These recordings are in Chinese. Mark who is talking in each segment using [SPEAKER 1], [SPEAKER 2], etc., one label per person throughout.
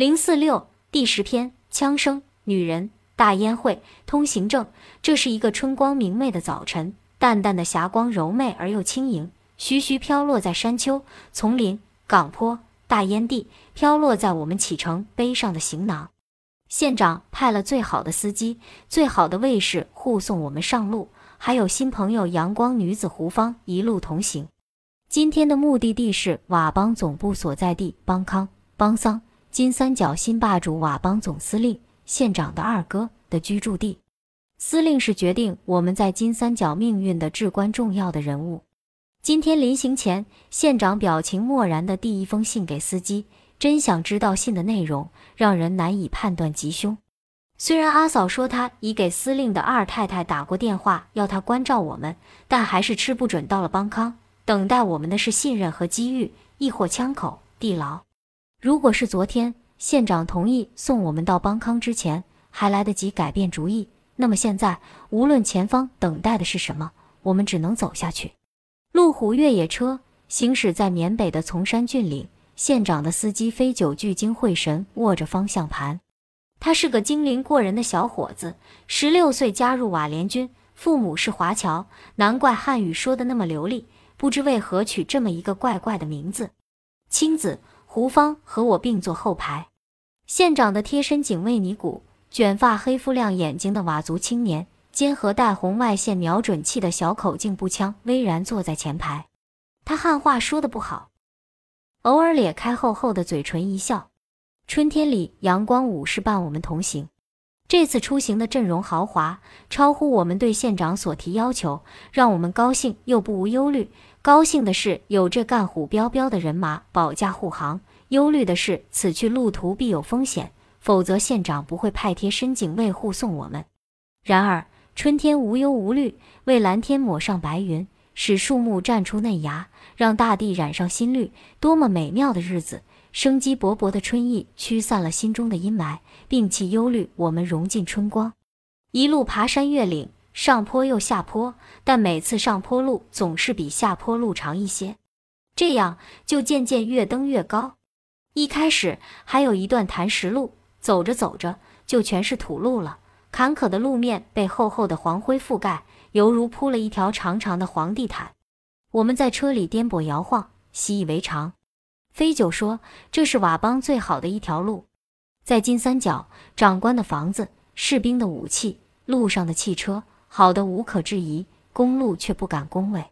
[SPEAKER 1] 零四六第十篇：枪声、女人、大烟会、通行证。这是一个春光明媚的早晨，淡淡的霞光柔媚而又轻盈，徐徐飘落在山丘、丛林、岗坡、大烟地，飘落在我们启程背上的行囊。县长派了最好的司机、最好的卫士护送我们上路，还有新朋友阳光女子胡芳一路同行。今天的目的地是佤邦总部所在地邦康邦桑，金三角新霸主佤邦总司令县长的二哥的居住地。司令是决定我们在金三角命运的至关重要的人物。今天临行前，县长表情漠然的递一封信给司机。真想知道信的内容，让人难以判断吉凶。虽然阿嫂说她已给司令的二太太打过电话，要他关照我们，但还是吃不准。到了邦康，等待我们的是信任和机遇，亦或枪口地牢。如果是昨天县长同意送我们到邦康之前，还来得及改变主意，那么现在无论前方等待的是什么，我们只能走下去。路虎越野车行驶在缅北的崇山峻岭。县长的司机飞九聚精会神握着方向盘，他是个精灵过人的小伙子，十六岁加入瓦联军，父母是华侨，难怪汉语说的那么流利。不知为何取这么一个怪怪的名字。青子胡芳和我并坐后排，县长的贴身警卫尼古，卷发黑肤亮眼睛的佤族青年，肩和带红外线瞄准器的小口径步枪，巍然坐在前排。他汉话说的不好。偶尔咧开厚厚的嘴唇一笑。春天里，阳光武士伴我们同行。这次出行的阵容豪华，超乎我们对县长所提要求，让我们高兴又不无忧虑。高兴的是有这干虎彪彪的人马保驾护航；忧虑的是此去路途必有风险，否则县长不会派贴身警卫护送我们。然而，春天无忧无虑，为蓝天抹上白云。使树木绽出嫩芽，让大地染上新绿，多么美妙的日子！生机勃勃的春意驱散了心中的阴霾，摒弃忧虑，我们融进春光。一路爬山越岭，上坡又下坡，但每次上坡路总是比下坡路长一些，这样就渐渐越登越高。一开始还有一段磐石路，走着走着就全是土路了，坎坷的路面被厚厚的黄灰覆盖。犹如铺了一条长长的黄地毯，我们在车里颠簸摇晃，习以为常。飞九说：“这是佤邦最好的一条路，在金三角，长官的房子、士兵的武器、路上的汽车，好的无可置疑，公路却不敢恭维。”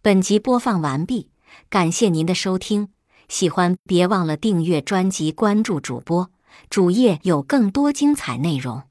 [SPEAKER 2] 本集播放完毕，感谢您的收听。喜欢别忘了订阅专辑，关注主播主页，有更多精彩内容。